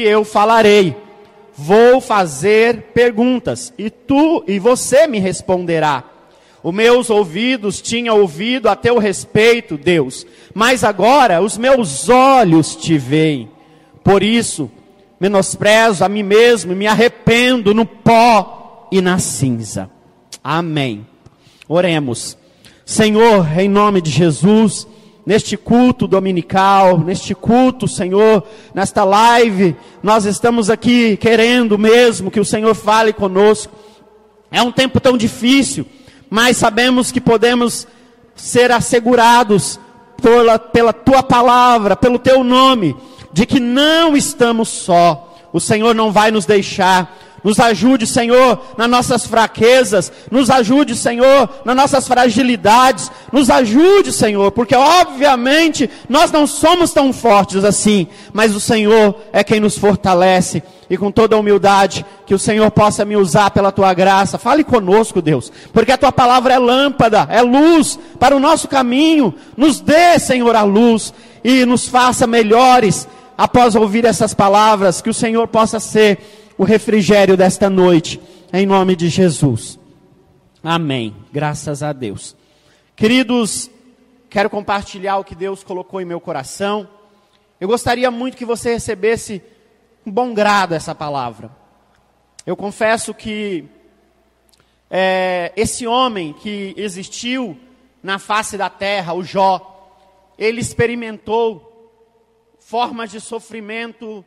eu falarei. Vou fazer perguntas e tu e você me responderá. Os meus ouvidos tinham ouvido a teu respeito, Deus, mas agora os meus olhos te veem. Por isso, menosprezo a mim mesmo e me arrependo no pó e na cinza. Amém. Oremos. Senhor, em nome de Jesus, neste culto dominical, neste culto, Senhor, nesta live, nós estamos aqui querendo mesmo que o Senhor fale conosco. É um tempo tão difícil, mas sabemos que podemos ser assegurados pela, pela tua palavra, pelo teu nome, de que não estamos só. O Senhor não vai nos deixar. Nos ajude, Senhor, nas nossas fraquezas. Nos ajude, Senhor, nas nossas fragilidades. Nos ajude, Senhor, porque obviamente nós não somos tão fortes assim, mas o Senhor é quem nos fortalece. E com toda a humildade, que o Senhor possa me usar pela tua graça. Fale conosco, Deus, porque a tua palavra é lâmpada, é luz para o nosso caminho. Nos dê, Senhor, a luz e nos faça melhores após ouvir essas palavras. Que o Senhor possa ser o refrigério desta noite, em nome de Jesus. Amém. Graças a Deus. Queridos, quero compartilhar o que Deus colocou em meu coração. Eu gostaria muito que você recebesse com bom grado essa palavra. Eu confesso que é, esse homem que existiu na face da terra, o Jó, ele experimentou formas de sofrimento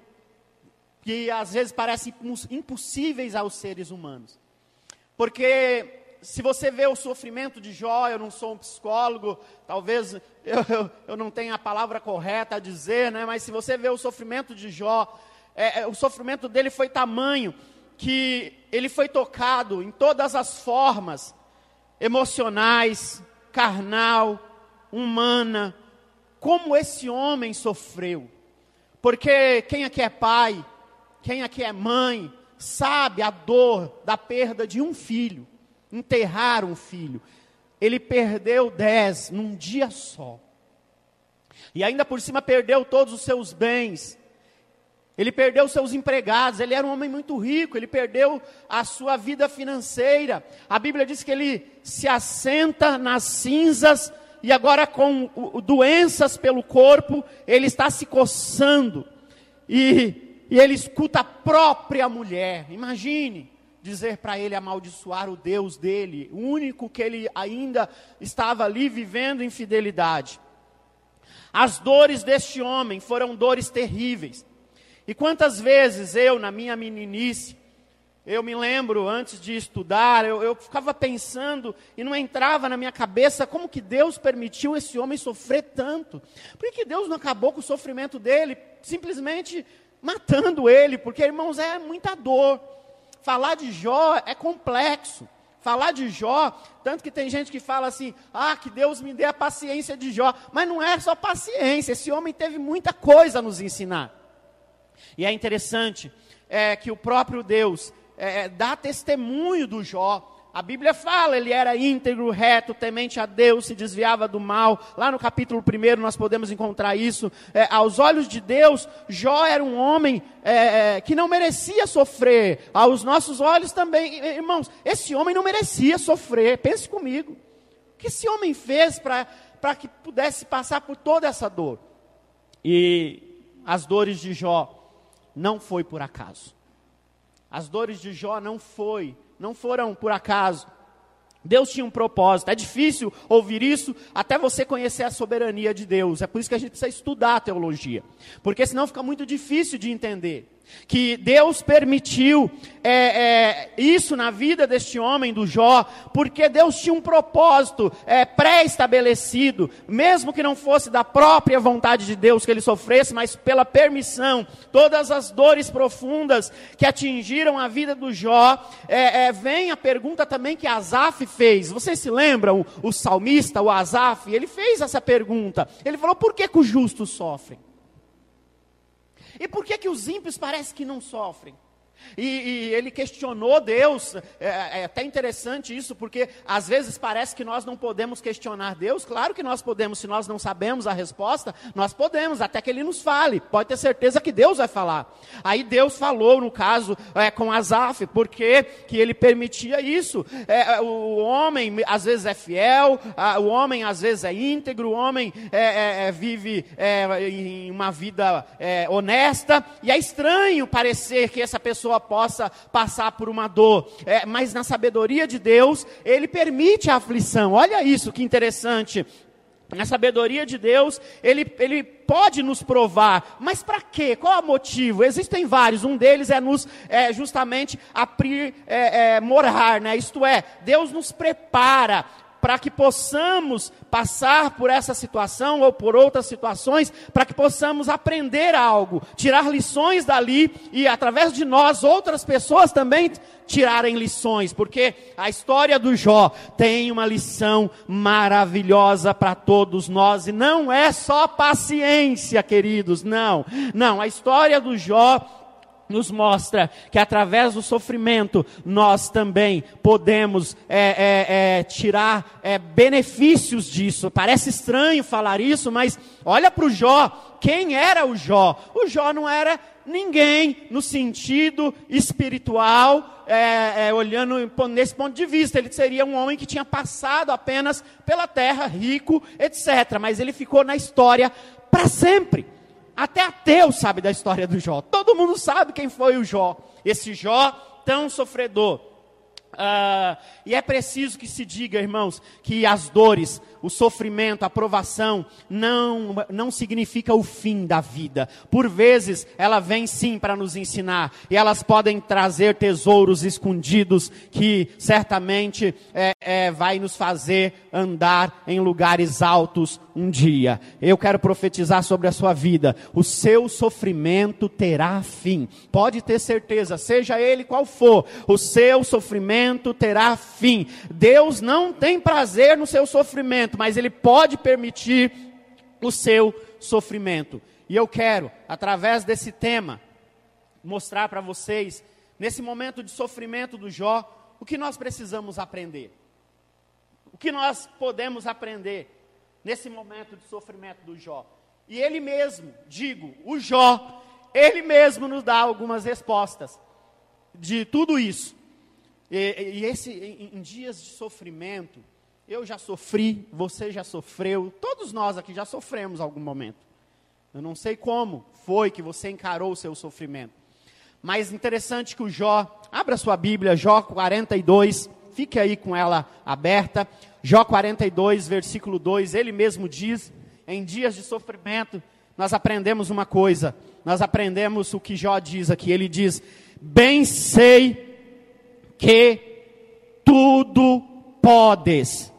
que às vezes parecem impossíveis aos seres humanos. Porque se você vê o sofrimento de Jó, eu não sou um psicólogo, talvez eu, eu, eu não tenha a palavra correta a dizer, né? mas se você vê o sofrimento de Jó, é, é, o sofrimento dele foi tamanho que ele foi tocado em todas as formas emocionais, carnal, humana, como esse homem sofreu. Porque quem aqui é pai, quem aqui é mãe, sabe a dor da perda de um filho, enterrar um filho. Ele perdeu dez num dia só. E ainda por cima perdeu todos os seus bens. Ele perdeu seus empregados, ele era um homem muito rico, ele perdeu a sua vida financeira. A Bíblia diz que ele se assenta nas cinzas e agora com doenças pelo corpo, ele está se coçando. E e ele escuta a própria mulher. Imagine dizer para ele amaldiçoar o Deus dele, o único que ele ainda estava ali vivendo em fidelidade. As dores deste homem foram dores terríveis. E quantas vezes eu, na minha meninice, eu me lembro antes de estudar, eu, eu, ficava pensando e não entrava na minha cabeça como que Deus permitiu esse homem sofrer tanto. Por que Deus não acabou com o sofrimento dele? Simplesmente matando ele, porque, irmãos, é muita dor. Falar de Jó é complexo. Falar de Jó, tanto que tem gente que fala assim: ah, que Deus me dê a paciência de Jó. Mas não é só paciência, esse homem teve muita coisa a nos ensinar. E é interessante é, que o próprio Deus é, dá testemunho do Jó a Bíblia fala, ele era íntegro, reto, temente a Deus, se desviava do mal. Lá no capítulo 1 nós podemos encontrar isso. É, aos olhos de Deus, Jó era um homem é, é, que não merecia sofrer. Aos nossos olhos também, irmãos, esse homem não merecia sofrer. Pense comigo. O que esse homem fez para que pudesse passar por toda essa dor? E as dores de Jó não foi por acaso. As dores de Jó não foi não foram por acaso. Deus tinha um propósito. É difícil ouvir isso até você conhecer a soberania de Deus. É por isso que a gente precisa estudar a teologia. Porque senão fica muito difícil de entender que Deus permitiu é, é, isso na vida deste homem, do Jó, porque Deus tinha um propósito é, pré-estabelecido, mesmo que não fosse da própria vontade de Deus que ele sofresse, mas pela permissão, todas as dores profundas que atingiram a vida do Jó, é, é, vem a pergunta também que Asaf fez. Vocês se lembram, o, o salmista, o Asaf, ele fez essa pergunta. Ele falou: por que, que os justos sofrem? E por que, que os ímpios parece que não sofrem? E, e, ele questionou Deus. É, é, até interessante isso, porque às vezes parece que nós não podemos questionar Deus. Claro que nós podemos, se nós não sabemos a resposta, nós podemos, até que ele nos fale. Pode ter certeza que Deus vai falar. Aí Deus falou, no caso, é, com Asaf, porque que ele permitia isso. É, é o homem às vezes é fiel, a, o homem às vezes é íntegro, o homem é, é, vive em uma vida honesta, e é estranho parecer que essa pessoa possa passar por uma dor, é, mas na sabedoria de Deus, Ele permite a aflição. Olha isso que interessante. Na sabedoria de Deus, ele, ele pode nos provar, mas para quê? Qual é o motivo? Existem vários, um deles é nos é, justamente aprir, é, é, né? isto é, Deus nos prepara para que possamos passar por essa situação ou por outras situações, para que possamos aprender algo, tirar lições dali e através de nós outras pessoas também tirarem lições, porque a história do Jó tem uma lição maravilhosa para todos nós e não é só paciência, queridos, não. Não, a história do Jó nos mostra que através do sofrimento nós também podemos é, é, é, tirar é, benefícios disso. Parece estranho falar isso, mas olha para o Jó. Quem era o Jó? O Jó não era ninguém no sentido espiritual, é, é, olhando nesse ponto de vista. Ele seria um homem que tinha passado apenas pela terra, rico, etc. Mas ele ficou na história para sempre. Até ateu sabe da história do Jó. Todo mundo sabe quem foi o Jó. Esse Jó tão sofredor. Uh, e é preciso que se diga, irmãos, que as dores, o sofrimento, a provação, não, não significa o fim da vida. Por vezes, ela vem sim para nos ensinar, e elas podem trazer tesouros escondidos que certamente é, é, vai nos fazer andar em lugares altos um dia. Eu quero profetizar sobre a sua vida: o seu sofrimento terá fim. Pode ter certeza, seja ele qual for, o seu sofrimento terá fim. Deus não tem prazer no seu sofrimento, mas Ele pode permitir o seu sofrimento. E eu quero, através desse tema, mostrar para vocês, nesse momento de sofrimento do Jó, o que nós precisamos aprender. O que nós podemos aprender nesse momento de sofrimento do Jó. E ele mesmo, digo, o Jó, ele mesmo nos dá algumas respostas de tudo isso. E, e esse, em, em dias de sofrimento, eu já sofri, você já sofreu, todos nós aqui já sofremos algum momento. Eu não sei como foi que você encarou o seu sofrimento. Mas interessante que o Jó, abra sua Bíblia, Jó 42, fique aí com ela aberta. Jó 42, versículo 2, ele mesmo diz: em dias de sofrimento, nós aprendemos uma coisa, nós aprendemos o que Jó diz aqui. Ele diz: Bem sei que tudo podes.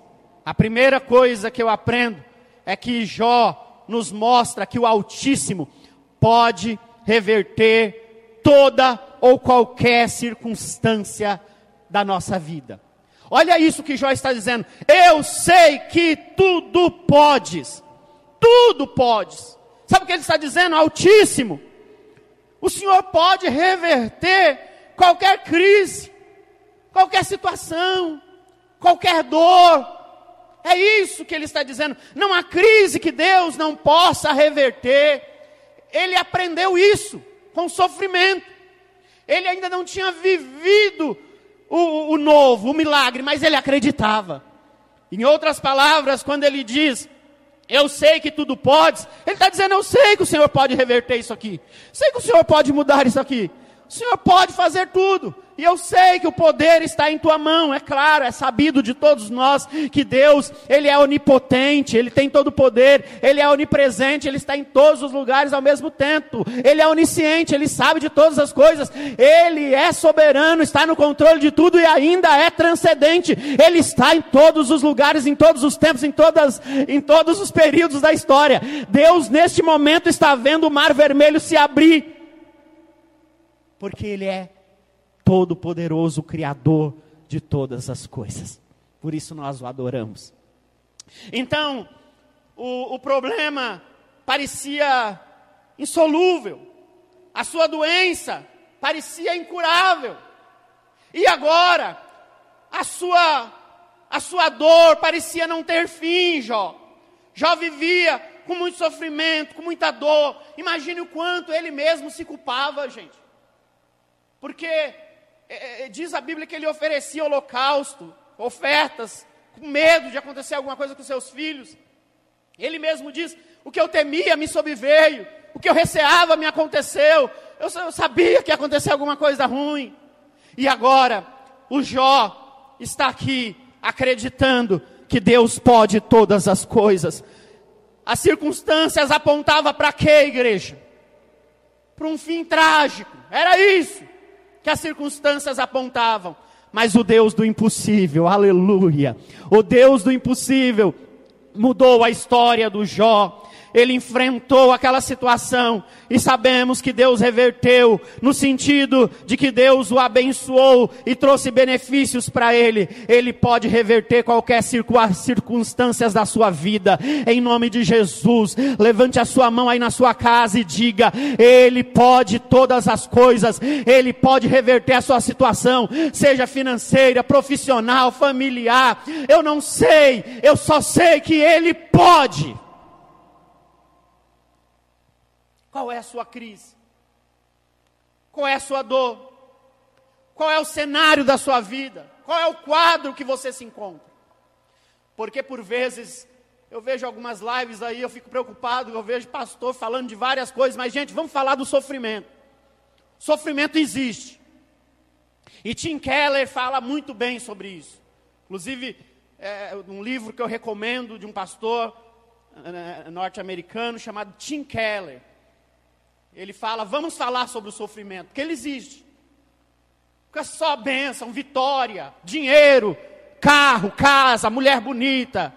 A primeira coisa que eu aprendo é que Jó nos mostra que o Altíssimo pode reverter toda ou qualquer circunstância da nossa vida. Olha isso que Jó está dizendo. Eu sei que tudo podes. Tudo podes. Sabe o que ele está dizendo? Altíssimo. O Senhor pode reverter qualquer crise, qualquer situação, qualquer dor. É isso que ele está dizendo. Não há crise que Deus não possa reverter. Ele aprendeu isso com sofrimento. Ele ainda não tinha vivido o, o novo, o milagre, mas ele acreditava. Em outras palavras, quando ele diz, eu sei que tudo pode, ele está dizendo, eu sei que o Senhor pode reverter isso aqui, sei que o Senhor pode mudar isso aqui, o Senhor pode fazer tudo. E eu sei que o poder está em tua mão, é claro, é sabido de todos nós que Deus, Ele é onipotente, Ele tem todo o poder, Ele é onipresente, Ele está em todos os lugares ao mesmo tempo, Ele é onisciente, Ele sabe de todas as coisas, Ele é soberano, está no controle de tudo e ainda é transcendente, Ele está em todos os lugares, em todos os tempos, em, todas, em todos os períodos da história. Deus, neste momento, está vendo o mar vermelho se abrir porque Ele é todo-poderoso, Criador de todas as coisas. Por isso nós o adoramos. Então, o, o problema parecia insolúvel, a sua doença parecia incurável. E agora, a sua a sua dor parecia não ter fim, Jó. Jó vivia com muito sofrimento, com muita dor. Imagine o quanto ele mesmo se culpava, gente. Porque é, é, diz a Bíblia que ele oferecia holocausto, ofertas, com medo de acontecer alguma coisa com seus filhos. Ele mesmo diz: O que eu temia me sobreveio, o que eu receava me aconteceu. Eu, eu sabia que ia acontecer alguma coisa ruim. E agora, o Jó está aqui acreditando que Deus pode todas as coisas. As circunstâncias apontavam para quê, igreja? Para um fim trágico. Era isso que as circunstâncias apontavam. Mas o Deus do impossível, aleluia. O Deus do impossível mudou a história do Jó ele enfrentou aquela situação e sabemos que Deus reverteu no sentido de que Deus o abençoou e trouxe benefícios para ele. Ele pode reverter qualquer circunstâncias da sua vida. Em nome de Jesus, levante a sua mão aí na sua casa e diga: Ele pode todas as coisas. Ele pode reverter a sua situação, seja financeira, profissional, familiar. Eu não sei, eu só sei que ele pode. Qual é a sua crise? Qual é a sua dor? Qual é o cenário da sua vida? Qual é o quadro que você se encontra? Porque por vezes eu vejo algumas lives aí, eu fico preocupado, eu vejo pastor falando de várias coisas, mas gente, vamos falar do sofrimento. Sofrimento existe. E Tim Keller fala muito bem sobre isso. Inclusive, é, um livro que eu recomendo de um pastor é, norte-americano chamado Tim Keller. Ele fala, vamos falar sobre o sofrimento, porque ele existe. Porque é só bênção, vitória, dinheiro, carro, casa, mulher bonita.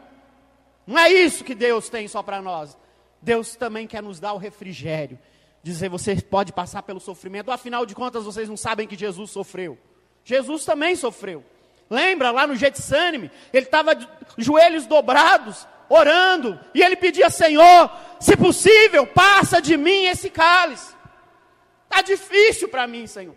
Não é isso que Deus tem só para nós. Deus também quer nos dar o refrigério. Dizer, você pode passar pelo sofrimento, afinal de contas vocês não sabem que Jesus sofreu. Jesus também sofreu. Lembra lá no Getsemane, ele estava joelhos dobrados, orando, e ele pedia: Senhor, se possível, passa de mim esse cálice. Está difícil para mim, Senhor.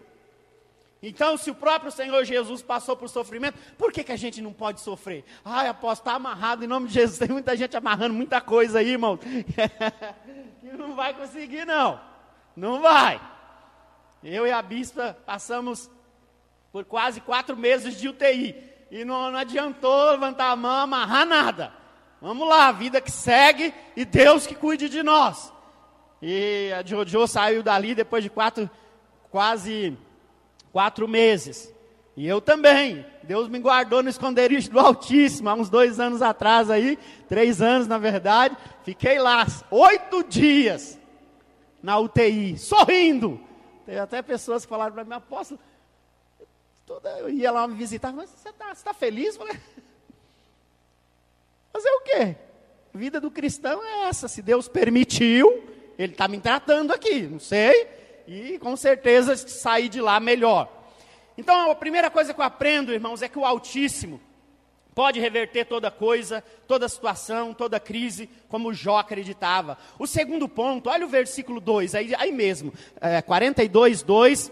Então, se o próprio Senhor Jesus passou por sofrimento, por que, que a gente não pode sofrer? Ai, apóstolo, está amarrado em nome de Jesus. Tem muita gente amarrando muita coisa aí, irmão. que não vai conseguir, não. Não vai. Eu e a bispa passamos por quase quatro meses de UTI. E não, não adiantou levantar a mão, amarrar nada. Vamos lá, vida que segue e Deus que cuide de nós. E a Jojo saiu dali depois de quatro, quase quatro meses. E eu também. Deus me guardou no esconderijo do Altíssimo, há uns dois anos atrás aí, três anos na verdade. Fiquei lá oito dias na UTI, sorrindo. Teve até pessoas que falaram para mim, apóstolo, eu ia lá me visitar, mas você está tá feliz? Eu falei, Fazer o quê? A vida do cristão é essa. Se Deus permitiu, Ele está me tratando aqui, não sei. E com certeza sair de lá melhor. Então a primeira coisa que eu aprendo, irmãos, é que o Altíssimo pode reverter toda coisa, toda situação, toda crise, como Jó acreditava. O segundo ponto, olha o versículo 2, aí, aí mesmo, é, 42, 2,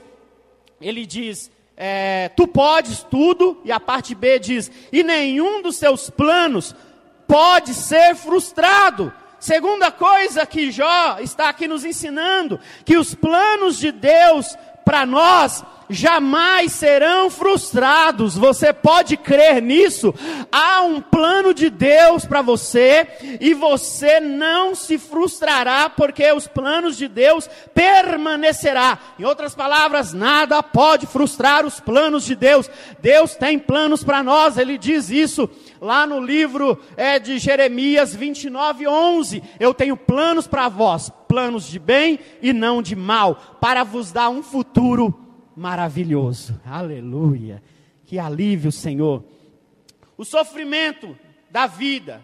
ele diz: é, Tu podes tudo, e a parte B diz: E nenhum dos seus planos pode ser frustrado. Segunda coisa que Jó está aqui nos ensinando, que os planos de Deus para nós jamais serão frustrados. Você pode crer nisso? Há um plano de Deus para você e você não se frustrará porque os planos de Deus permanecerá. Em outras palavras, nada pode frustrar os planos de Deus. Deus tem planos para nós. Ele diz isso lá no livro é, de Jeremias 29, 11. Eu tenho planos para vós, planos de bem e não de mal, para vos dar um futuro maravilhoso. Aleluia. Que alívio, Senhor. O sofrimento da vida,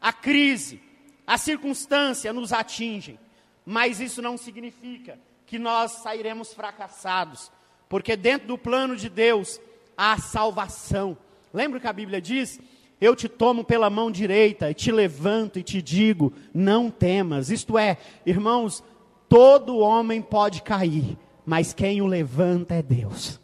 a crise, a circunstância nos atingem, mas isso não significa que nós sairemos fracassados, porque dentro do plano de Deus há salvação. Lembra que a Bíblia diz? Eu te tomo pela mão direita e te levanto e te digo: não temas. Isto é, irmãos, todo homem pode cair, mas quem o levanta é Deus.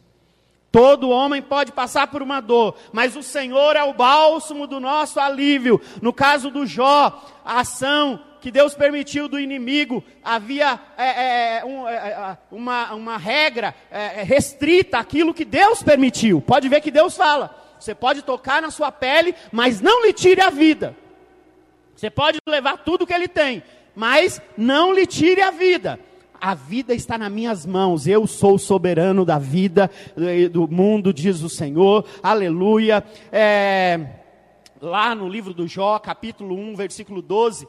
Todo homem pode passar por uma dor, mas o Senhor é o bálsamo do nosso alívio. No caso do Jó, a ação que Deus permitiu do inimigo, havia é, é, um, é, é uma, uma regra é, é, restrita àquilo que Deus permitiu. Pode ver que Deus fala: você pode tocar na sua pele, mas não lhe tire a vida. Você pode levar tudo que ele tem, mas não lhe tire a vida. A vida está nas minhas mãos, eu sou o soberano da vida, do mundo, diz o Senhor, aleluia. É, lá no livro do Jó, capítulo 1, versículo 12,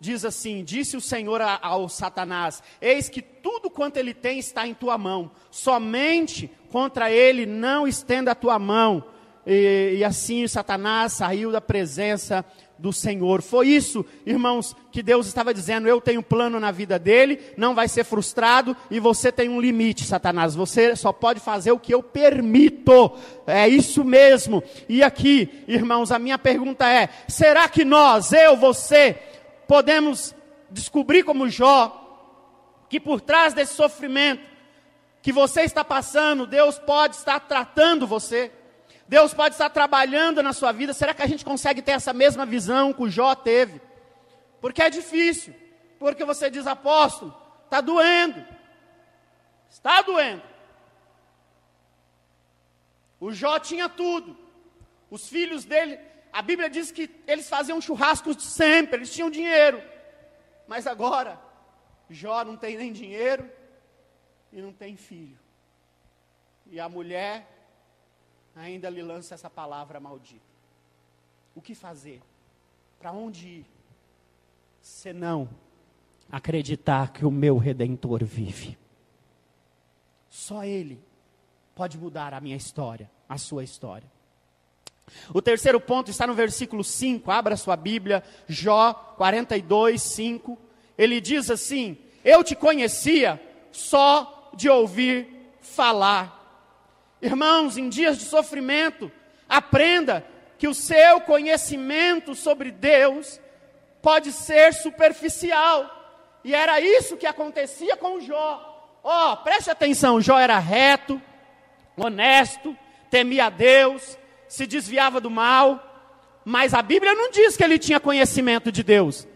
diz assim: Disse o Senhor ao Satanás: Eis que tudo quanto ele tem está em tua mão, somente contra ele não estenda a tua mão. E, e assim Satanás saiu da presença do Senhor. Foi isso, irmãos, que Deus estava dizendo: eu tenho plano na vida dele, não vai ser frustrado e você tem um limite, Satanás. Você só pode fazer o que eu permito. É isso mesmo. E aqui, irmãos, a minha pergunta é: será que nós, eu, você, podemos descobrir como Jó que por trás desse sofrimento que você está passando, Deus pode estar tratando você? Deus pode estar trabalhando na sua vida. Será que a gente consegue ter essa mesma visão que o Jó teve? Porque é difícil. Porque você diz, apóstolo, está doendo. Está doendo. O Jó tinha tudo. Os filhos dele, a Bíblia diz que eles faziam churrascos sempre, eles tinham dinheiro. Mas agora, Jó não tem nem dinheiro e não tem filho. E a mulher ainda lhe lança essa palavra maldita. O que fazer? Para onde ir? Senão acreditar que o meu redentor vive. Só ele pode mudar a minha história, a sua história. O terceiro ponto está no versículo 5, abra sua Bíblia, Jó 42, 5. Ele diz assim: Eu te conhecia só de ouvir falar Irmãos, em dias de sofrimento, aprenda que o seu conhecimento sobre Deus pode ser superficial. E era isso que acontecia com Jó. Ó, oh, preste atenção, Jó era reto, honesto, temia a Deus, se desviava do mal, mas a Bíblia não diz que ele tinha conhecimento de Deus.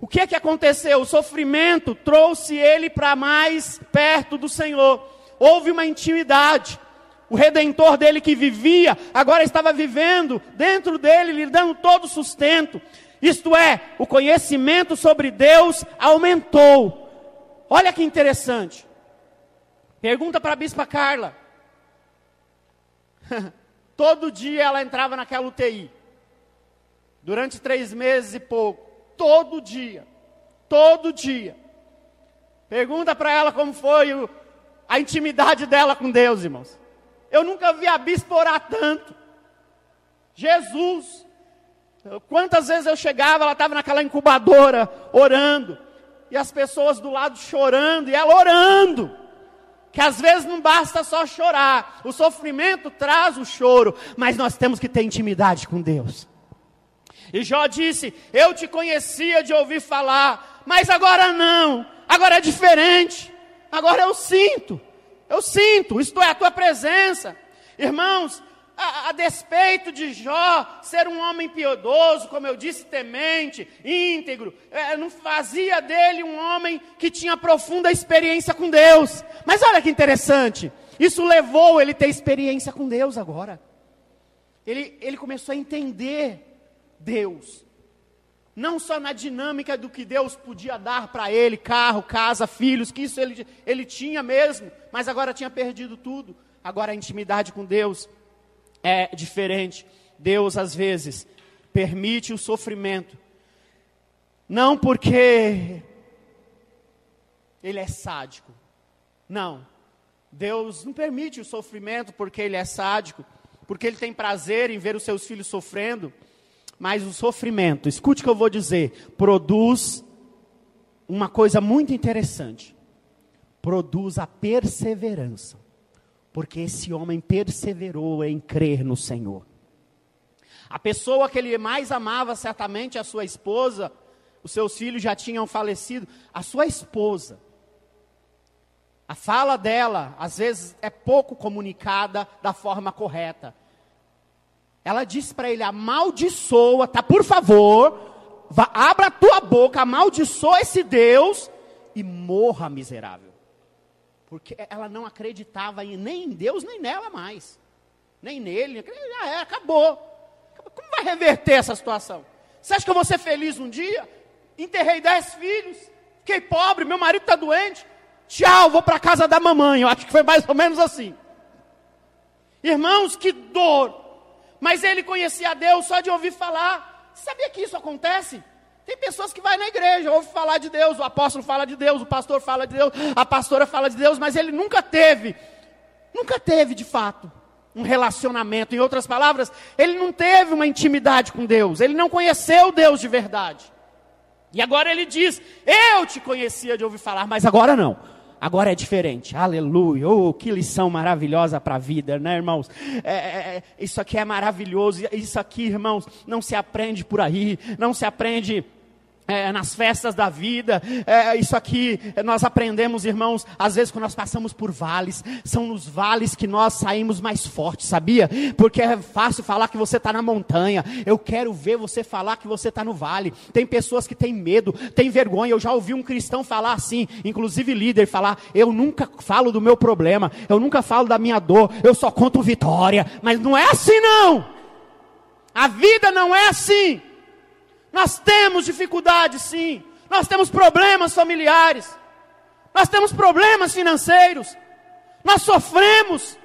O que é que aconteceu? O sofrimento trouxe ele para mais perto do Senhor. Houve uma intimidade. O redentor dele que vivia, agora estava vivendo dentro dele, lhe dando todo o sustento. Isto é, o conhecimento sobre Deus aumentou. Olha que interessante. Pergunta para a bispa Carla. Todo dia ela entrava naquela UTI. Durante três meses e pouco. Todo dia. Todo dia. Pergunta para ela como foi o, a intimidade dela com Deus, irmãos. Eu nunca vi a bispo orar tanto. Jesus. Quantas vezes eu chegava, ela estava naquela incubadora orando. E as pessoas do lado chorando, e ela orando. Que às vezes não basta só chorar. O sofrimento traz o choro. Mas nós temos que ter intimidade com Deus. E Jó disse: Eu te conhecia de ouvir falar, mas agora não. Agora é diferente. Agora eu sinto. Eu sinto, isto é, a tua presença. Irmãos, a, a, despeito de Jó ser um homem piedoso, como eu disse, temente, íntegro, é, não fazia dele um homem que tinha profunda experiência com Deus. Mas olha que interessante, isso levou ele a ter experiência com Deus agora. Ele, ele começou a entender Deus não só na dinâmica do que Deus podia dar para ele, carro, casa, filhos, que isso ele, ele tinha mesmo, mas agora tinha perdido tudo. Agora a intimidade com Deus é diferente. Deus, às vezes, permite o sofrimento, não porque Ele é sádico, não. Deus não permite o sofrimento porque Ele é sádico, porque Ele tem prazer em ver os seus filhos sofrendo. Mas o sofrimento, escute o que eu vou dizer, produz uma coisa muito interessante. Produz a perseverança. Porque esse homem perseverou em crer no Senhor. A pessoa que ele mais amava, certamente a sua esposa, os seus filhos já tinham falecido. A sua esposa A fala dela, às vezes, é pouco comunicada da forma correta. Ela diz para ele: amaldiçoa, tá? Por favor, vá, abra a tua boca, amaldiçoa esse Deus e morra miserável. Porque ela não acreditava em, nem em Deus, nem nela mais. Nem nele. Já é, acabou. Como vai reverter essa situação? Você acha que eu vou ser feliz um dia? Enterrei dez filhos, fiquei pobre, meu marido está doente. Tchau, vou para a casa da mamãe. Eu acho que foi mais ou menos assim. Irmãos, que dor mas ele conhecia Deus só de ouvir falar. Sabia que isso acontece? Tem pessoas que vai na igreja, ouve falar de Deus, o apóstolo fala de Deus, o pastor fala de Deus, a pastora fala de Deus, mas ele nunca teve, nunca teve de fato um relacionamento. Em outras palavras, ele não teve uma intimidade com Deus, ele não conheceu Deus de verdade. E agora ele diz: Eu te conhecia de ouvir falar, mas agora não agora é diferente. Aleluia. Oh, que lição maravilhosa para a vida, né, irmãos? É, é, é, isso aqui é maravilhoso. Isso aqui, irmãos, não se aprende por aí. Não se aprende é, nas festas da vida, é, isso aqui nós aprendemos, irmãos, às vezes quando nós passamos por vales, são nos vales que nós saímos mais fortes, sabia? Porque é fácil falar que você está na montanha, eu quero ver você falar que você está no vale. Tem pessoas que têm medo, têm vergonha. Eu já ouvi um cristão falar assim, inclusive líder, falar: Eu nunca falo do meu problema, eu nunca falo da minha dor, eu só conto vitória. Mas não é assim, não. A vida não é assim. Nós temos dificuldades, sim. Nós temos problemas familiares. Nós temos problemas financeiros. Nós sofremos.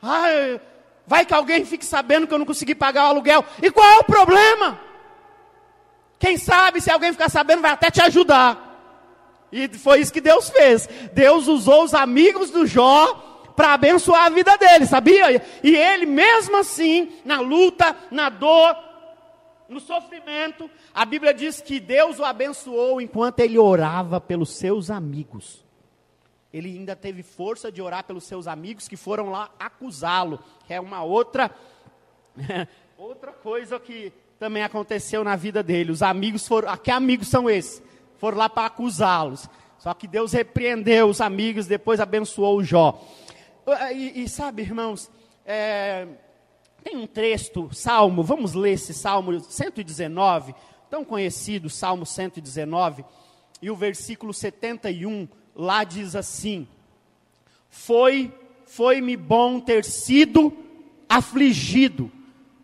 Ai, vai que alguém fique sabendo que eu não consegui pagar o aluguel. E qual é o problema? Quem sabe, se alguém ficar sabendo, vai até te ajudar. E foi isso que Deus fez. Deus usou os amigos do Jó para abençoar a vida dele, sabia? E ele, mesmo assim, na luta, na dor, no sofrimento, a Bíblia diz que Deus o abençoou enquanto ele orava pelos seus amigos. Ele ainda teve força de orar pelos seus amigos que foram lá acusá-lo, que é uma outra outra coisa que também aconteceu na vida dele. Os amigos foram, ah, que amigos são esses? Foram lá para acusá-los. Só que Deus repreendeu os amigos, depois abençoou o Jó. E, e sabe, irmãos, é, tem um texto, Salmo, vamos ler esse Salmo 119, tão conhecido, Salmo 119, e o versículo 71 lá diz assim: Foi, foi-me bom ter sido afligido,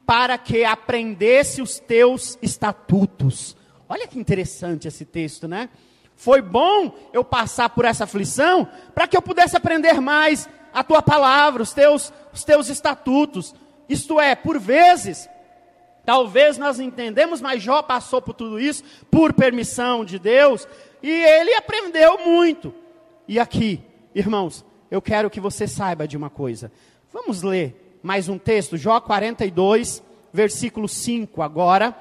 para que aprendesse os teus estatutos. Olha que interessante esse texto, né? Foi bom eu passar por essa aflição, para que eu pudesse aprender mais a tua palavra, os teus, os teus estatutos. Isto é, por vezes, talvez nós entendemos, mas Jó passou por tudo isso por permissão de Deus e ele aprendeu muito. E aqui, irmãos, eu quero que você saiba de uma coisa. Vamos ler mais um texto, Jó 42, versículo 5 agora.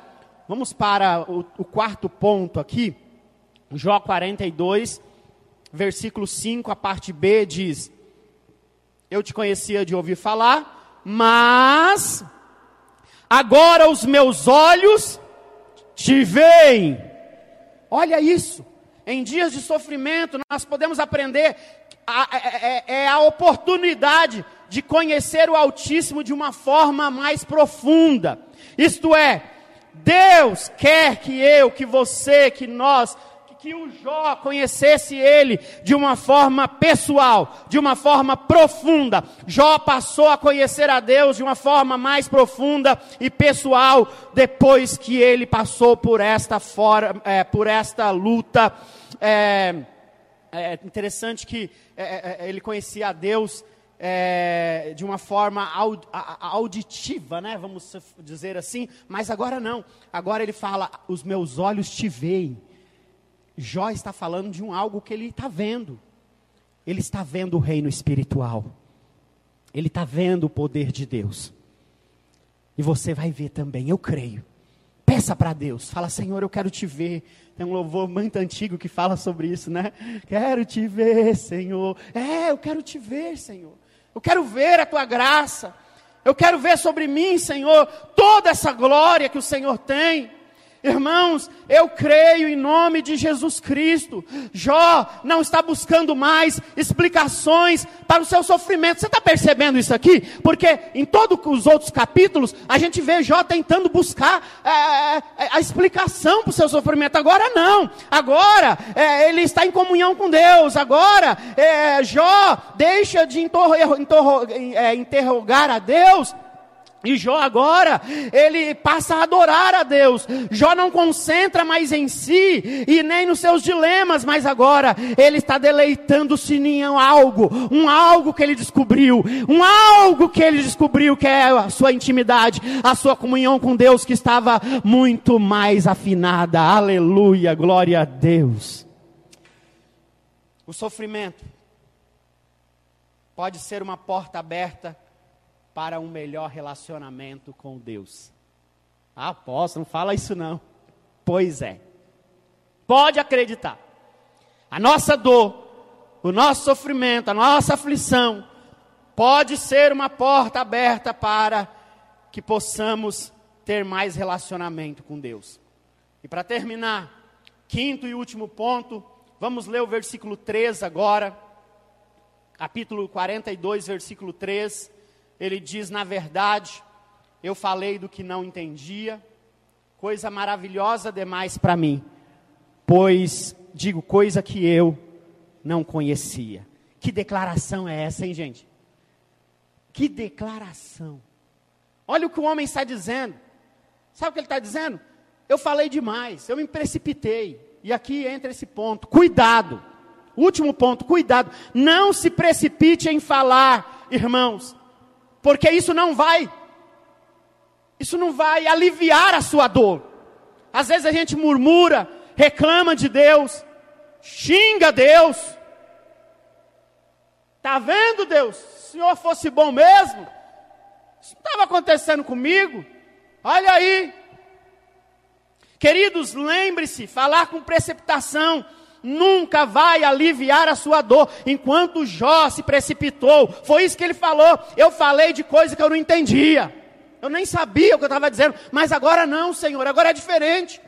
Vamos para o, o quarto ponto aqui. Jó 42, versículo 5, a parte B diz: Eu te conhecia de ouvir falar, mas agora os meus olhos te veem. Olha isso. Em dias de sofrimento, nós podemos aprender, a, é, é, é a oportunidade de conhecer o Altíssimo de uma forma mais profunda. Isto é, Deus quer que eu, que você, que nós que o Jó conhecesse ele de uma forma pessoal, de uma forma profunda. Jó passou a conhecer a Deus de uma forma mais profunda e pessoal depois que ele passou por esta, for, é, por esta luta. É, é interessante que é, é, é ele conhecia a Deus é, de uma forma auditiva, né? Vamos dizer assim. Mas agora não. Agora ele fala: os meus olhos te veem. Jó está falando de um algo que ele está vendo. Ele está vendo o reino espiritual. Ele está vendo o poder de Deus. E você vai ver também, eu creio. Peça para Deus, fala, Senhor, eu quero te ver. Tem um louvor muito antigo que fala sobre isso, né? Quero te ver, Senhor. É, eu quero te ver, Senhor. Eu quero ver a tua graça. Eu quero ver sobre mim, Senhor, toda essa glória que o Senhor tem. Irmãos, eu creio em nome de Jesus Cristo. Jó não está buscando mais explicações para o seu sofrimento. Você está percebendo isso aqui? Porque em todos os outros capítulos, a gente vê Jó tentando buscar é, é, a explicação para o seu sofrimento. Agora não. Agora é, ele está em comunhão com Deus. Agora é, Jó deixa de é, interrogar a Deus e Jó agora, ele passa a adorar a Deus. Jó não concentra mais em si e nem nos seus dilemas, mas agora ele está deleitando-se em algo, um algo que ele descobriu, um algo que ele descobriu que é a sua intimidade, a sua comunhão com Deus que estava muito mais afinada. Aleluia, glória a Deus. O sofrimento pode ser uma porta aberta para um melhor relacionamento com Deus. Ah, posso, não fala isso não. Pois é. Pode acreditar. A nossa dor, o nosso sofrimento, a nossa aflição, pode ser uma porta aberta para que possamos ter mais relacionamento com Deus. E para terminar, quinto e último ponto, vamos ler o versículo 3 agora, capítulo 42, versículo 3 ele diz: na verdade, eu falei do que não entendia, coisa maravilhosa demais para mim, pois digo coisa que eu não conhecia. Que declaração é essa, hein, gente? Que declaração. Olha o que o homem está dizendo. Sabe o que ele está dizendo? Eu falei demais, eu me precipitei. E aqui entra esse ponto: cuidado. Último ponto, cuidado. Não se precipite em falar, irmãos porque isso não vai, isso não vai aliviar a sua dor. Às vezes a gente murmura, reclama de Deus, xinga Deus. Tá vendo Deus? Se o Senhor fosse bom mesmo, isso estava acontecendo comigo. Olha aí. Queridos, lembre-se, falar com precipitação nunca vai aliviar a sua dor. Enquanto Jó se precipitou, foi isso que ele falou. Eu falei de coisa que eu não entendia. Eu nem sabia o que eu estava dizendo, mas agora não, Senhor, agora é diferente.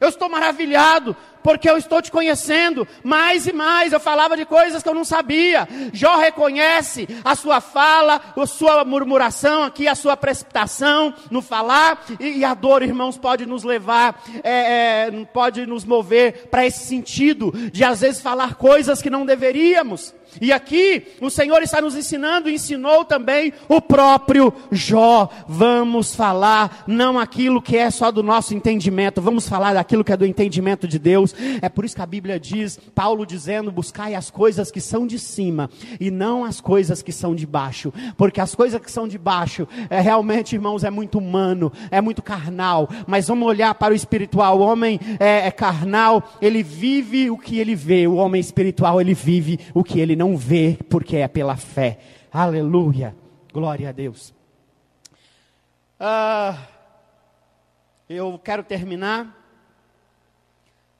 Eu estou maravilhado, porque eu estou te conhecendo mais e mais. Eu falava de coisas que eu não sabia. Jó reconhece a sua fala, a sua murmuração aqui, a sua precipitação no falar. E, e a dor, irmãos, pode nos levar, é, é, pode nos mover para esse sentido de às vezes falar coisas que não deveríamos. E aqui o Senhor está nos ensinando, ensinou também o próprio Jó. Vamos falar não aquilo que é só do nosso entendimento, vamos falar daquilo que é do entendimento de Deus. É por isso que a Bíblia diz, Paulo dizendo: buscai as coisas que são de cima e não as coisas que são de baixo, porque as coisas que são de baixo é realmente, irmãos, é muito humano, é muito carnal. Mas vamos olhar para o espiritual. O homem é, é carnal, ele vive o que ele vê. O homem espiritual ele vive o que ele não não vê, porque é pela fé. Aleluia. Glória a Deus. Ah, eu quero terminar.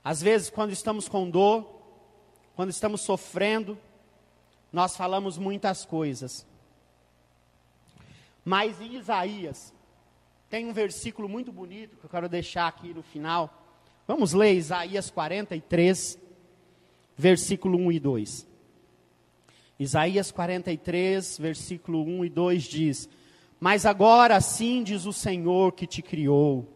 Às vezes, quando estamos com dor, quando estamos sofrendo, nós falamos muitas coisas. Mas em Isaías, tem um versículo muito bonito que eu quero deixar aqui no final. Vamos ler Isaías 43, versículo 1 e 2. Isaías 43, versículo 1 e 2 diz: Mas agora assim diz o Senhor que te criou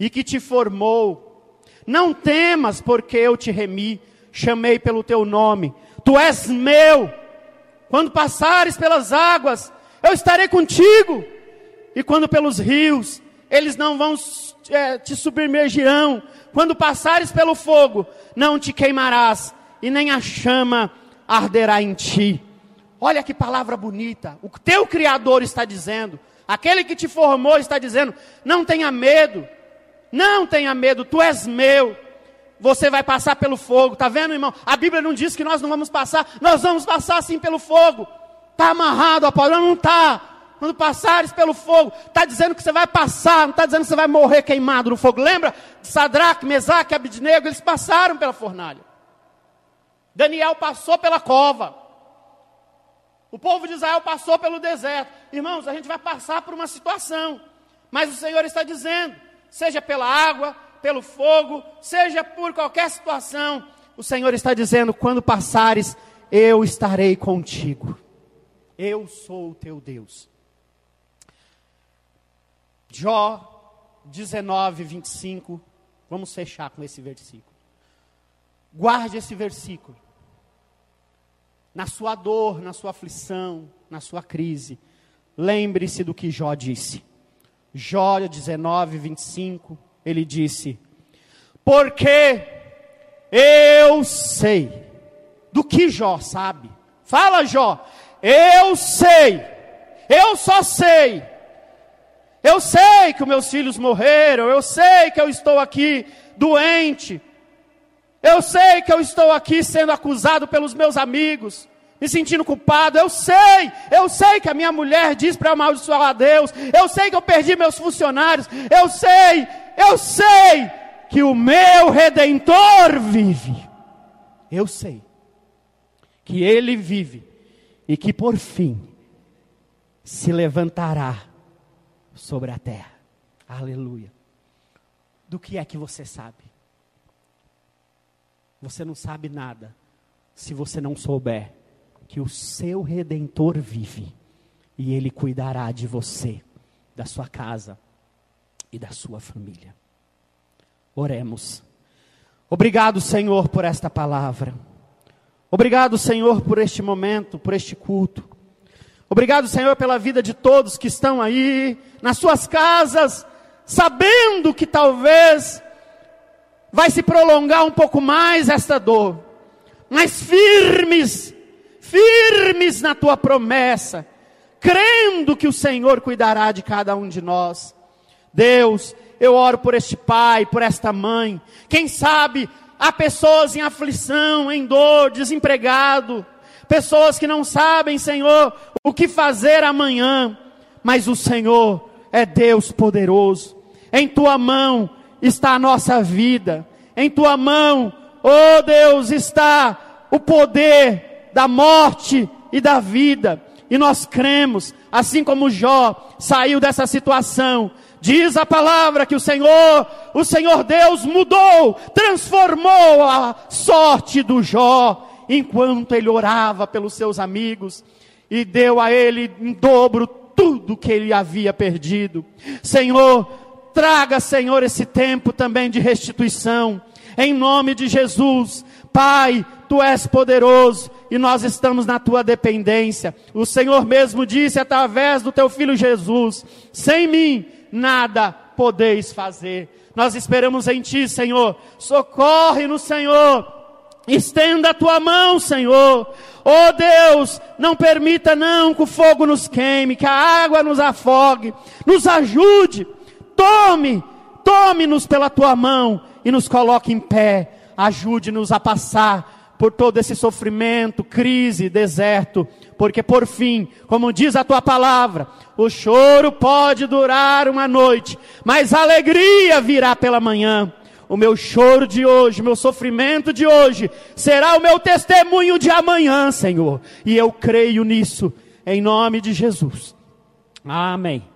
e que te formou. Não temas, porque eu te remi, chamei pelo teu nome. Tu és meu. Quando passares pelas águas, eu estarei contigo. E quando pelos rios, eles não vão é, te submergirão. Quando passares pelo fogo, não te queimarás, e nem a chama arderá em ti. Olha que palavra bonita. O teu Criador está dizendo, aquele que te formou está dizendo: não tenha medo, não tenha medo, tu és meu. Você vai passar pelo fogo, tá vendo, irmão? A Bíblia não diz que nós não vamos passar, nós vamos passar sim pelo fogo. Está amarrado a palavra? Não está. Quando passares pelo fogo, está dizendo que você vai passar, não está dizendo que você vai morrer queimado no fogo. Lembra? Sadraque, Mesaque, Abidnego, eles passaram pela fornalha. Daniel passou pela cova. O povo de Israel passou pelo deserto. Irmãos, a gente vai passar por uma situação. Mas o Senhor está dizendo: seja pela água, pelo fogo, seja por qualquer situação, o Senhor está dizendo: quando passares, eu estarei contigo. Eu sou o teu Deus. Jó 19, 25. Vamos fechar com esse versículo. Guarde esse versículo. Na sua dor, na sua aflição, na sua crise, lembre-se do que Jó disse. Jó 19, 25, ele disse: Porque eu sei do que Jó sabe. Fala, Jó. Eu sei. Eu só sei. Eu sei que meus filhos morreram. Eu sei que eu estou aqui doente. Eu sei que eu estou aqui sendo acusado pelos meus amigos, me sentindo culpado. Eu sei, eu sei que a minha mulher diz para amaldiçoar a Deus. Eu sei que eu perdi meus funcionários. Eu sei, eu sei que o meu redentor vive. Eu sei que ele vive e que por fim se levantará sobre a terra. Aleluia. Do que é que você sabe? Você não sabe nada se você não souber que o seu redentor vive e ele cuidará de você, da sua casa e da sua família. Oremos. Obrigado, Senhor, por esta palavra. Obrigado, Senhor, por este momento, por este culto. Obrigado, Senhor, pela vida de todos que estão aí, nas suas casas, sabendo que talvez vai se prolongar um pouco mais esta dor, mas firmes, firmes na tua promessa, crendo que o Senhor cuidará de cada um de nós. Deus, eu oro por este pai, por esta mãe. Quem sabe há pessoas em aflição, em dor, desempregado, pessoas que não sabem, Senhor, o que fazer amanhã, mas o Senhor é Deus poderoso. Em tua mão está a nossa vida. Em tua mão, oh Deus, está o poder da morte e da vida. E nós cremos, assim como Jó saiu dessa situação, diz a palavra que o Senhor, o Senhor Deus mudou, transformou a sorte do Jó, enquanto ele orava pelos seus amigos, e deu a ele em dobro tudo que ele havia perdido. Senhor, Traga, Senhor, esse tempo também de restituição. Em nome de Jesus. Pai, tu és poderoso e nós estamos na tua dependência. O Senhor mesmo disse através do teu filho Jesus: sem mim nada podeis fazer. Nós esperamos em ti, Senhor. Socorre no Senhor. Estenda a tua mão, Senhor. Oh Deus, não permita não que o fogo nos queime, que a água nos afogue. Nos ajude Tome, tome-nos pela tua mão e nos coloque em pé. Ajude-nos a passar por todo esse sofrimento, crise, deserto, porque por fim, como diz a tua palavra, o choro pode durar uma noite, mas a alegria virá pela manhã. O meu choro de hoje, meu sofrimento de hoje, será o meu testemunho de amanhã, Senhor. E eu creio nisso, em nome de Jesus. Amém.